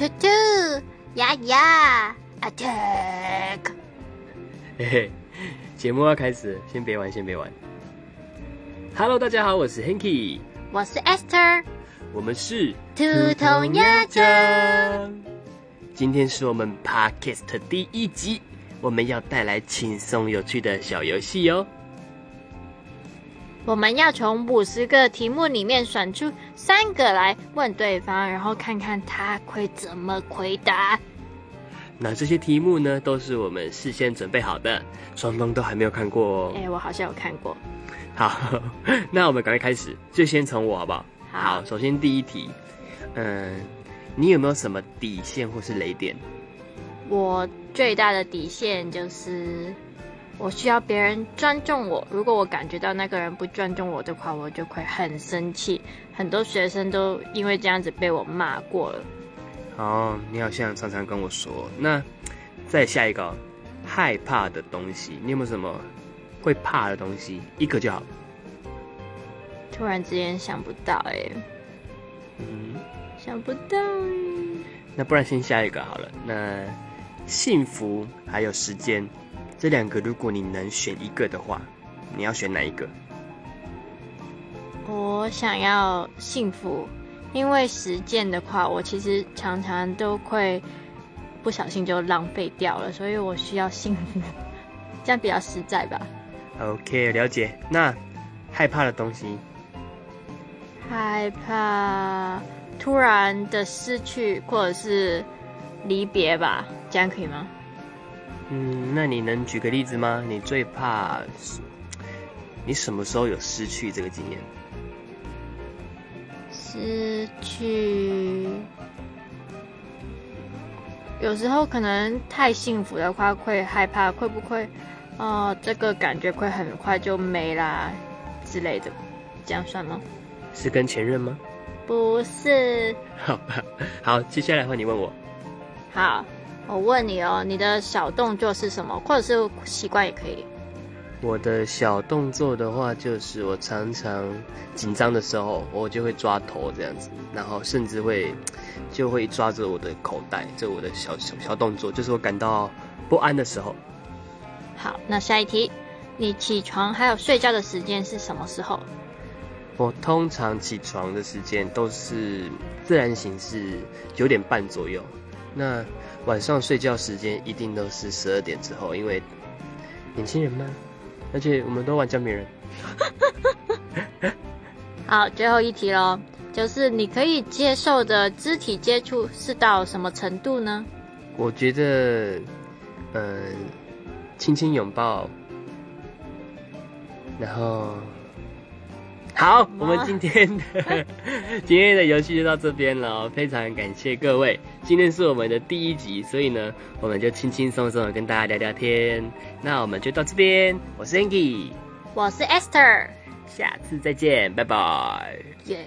兔兔呀呀，attack！嘿嘿，节目要开始，先别玩，先别玩。Hello，大家好，我是 Hanky，我是 Esther，我们是兔童鸭讲。今天是我们 Podcast 第一集，我们要带来轻松有趣的小游戏哟。我们要从五十个题目里面选出三个来问对方，然后看看他会怎么回答。那这些题目呢，都是我们事先准备好的，双方都还没有看过哦。哎，我好像有看过。好，那我们赶快开始，就先从我好不好？好，首先第一题，嗯，你有没有什么底线或是雷点？我最大的底线就是我需要别人尊重我。如果我感觉到那个人不尊重我的话，我就会很生气。很多学生都因为这样子被我骂过了。好，你好像常常跟我说。那再下一个，害怕的东西，你有没有什么会怕的东西？一个就好。突然之间想不到哎，嗯，想不到哎。那不然先下一个好了。那幸福还有时间这两个，如果你能选一个的话，你要选哪一个？我想要幸福，因为实践的话，我其实常常都会不小心就浪费掉了，所以我需要幸福，这样比较实在吧。OK，了解。那害怕的东西，害怕突然的失去或者是离别吧，这样可以吗？嗯，那你能举个例子吗？你最怕你什么时候有失去这个经验？失去，有时候可能太幸福的话，会害怕会不会，哦，这个感觉会很快就没啦之类的，这样算吗？是跟前任吗？不是。好吧，好，接下来换你问我。好，我问你哦，你的小动作是什么，或者是习惯也可以。我的小动作的话，就是我常常紧张的时候，我就会抓头这样子，然后甚至会就会抓着我的口袋，这我的小小小动作，就是我感到不安的时候。好，那下一题，你起床还有睡觉的时间是什么时候？我通常起床的时间都是自然醒是九点半左右，那晚上睡觉时间一定都是十二点之后，因为年轻人嘛，而且我们都玩姜饼人。好，最后一题喽，就是你可以接受的肢体接触是到什么程度呢？我觉得，嗯，轻轻拥抱，然后，好，我们今天的 今天的游戏就到这边了，非常感谢各位。今天是我们的第一集，所以呢，我们就轻轻松松的跟大家聊聊天。那我们就到这边，我是 Angie，我是 Esther，下次再见，拜拜。耶。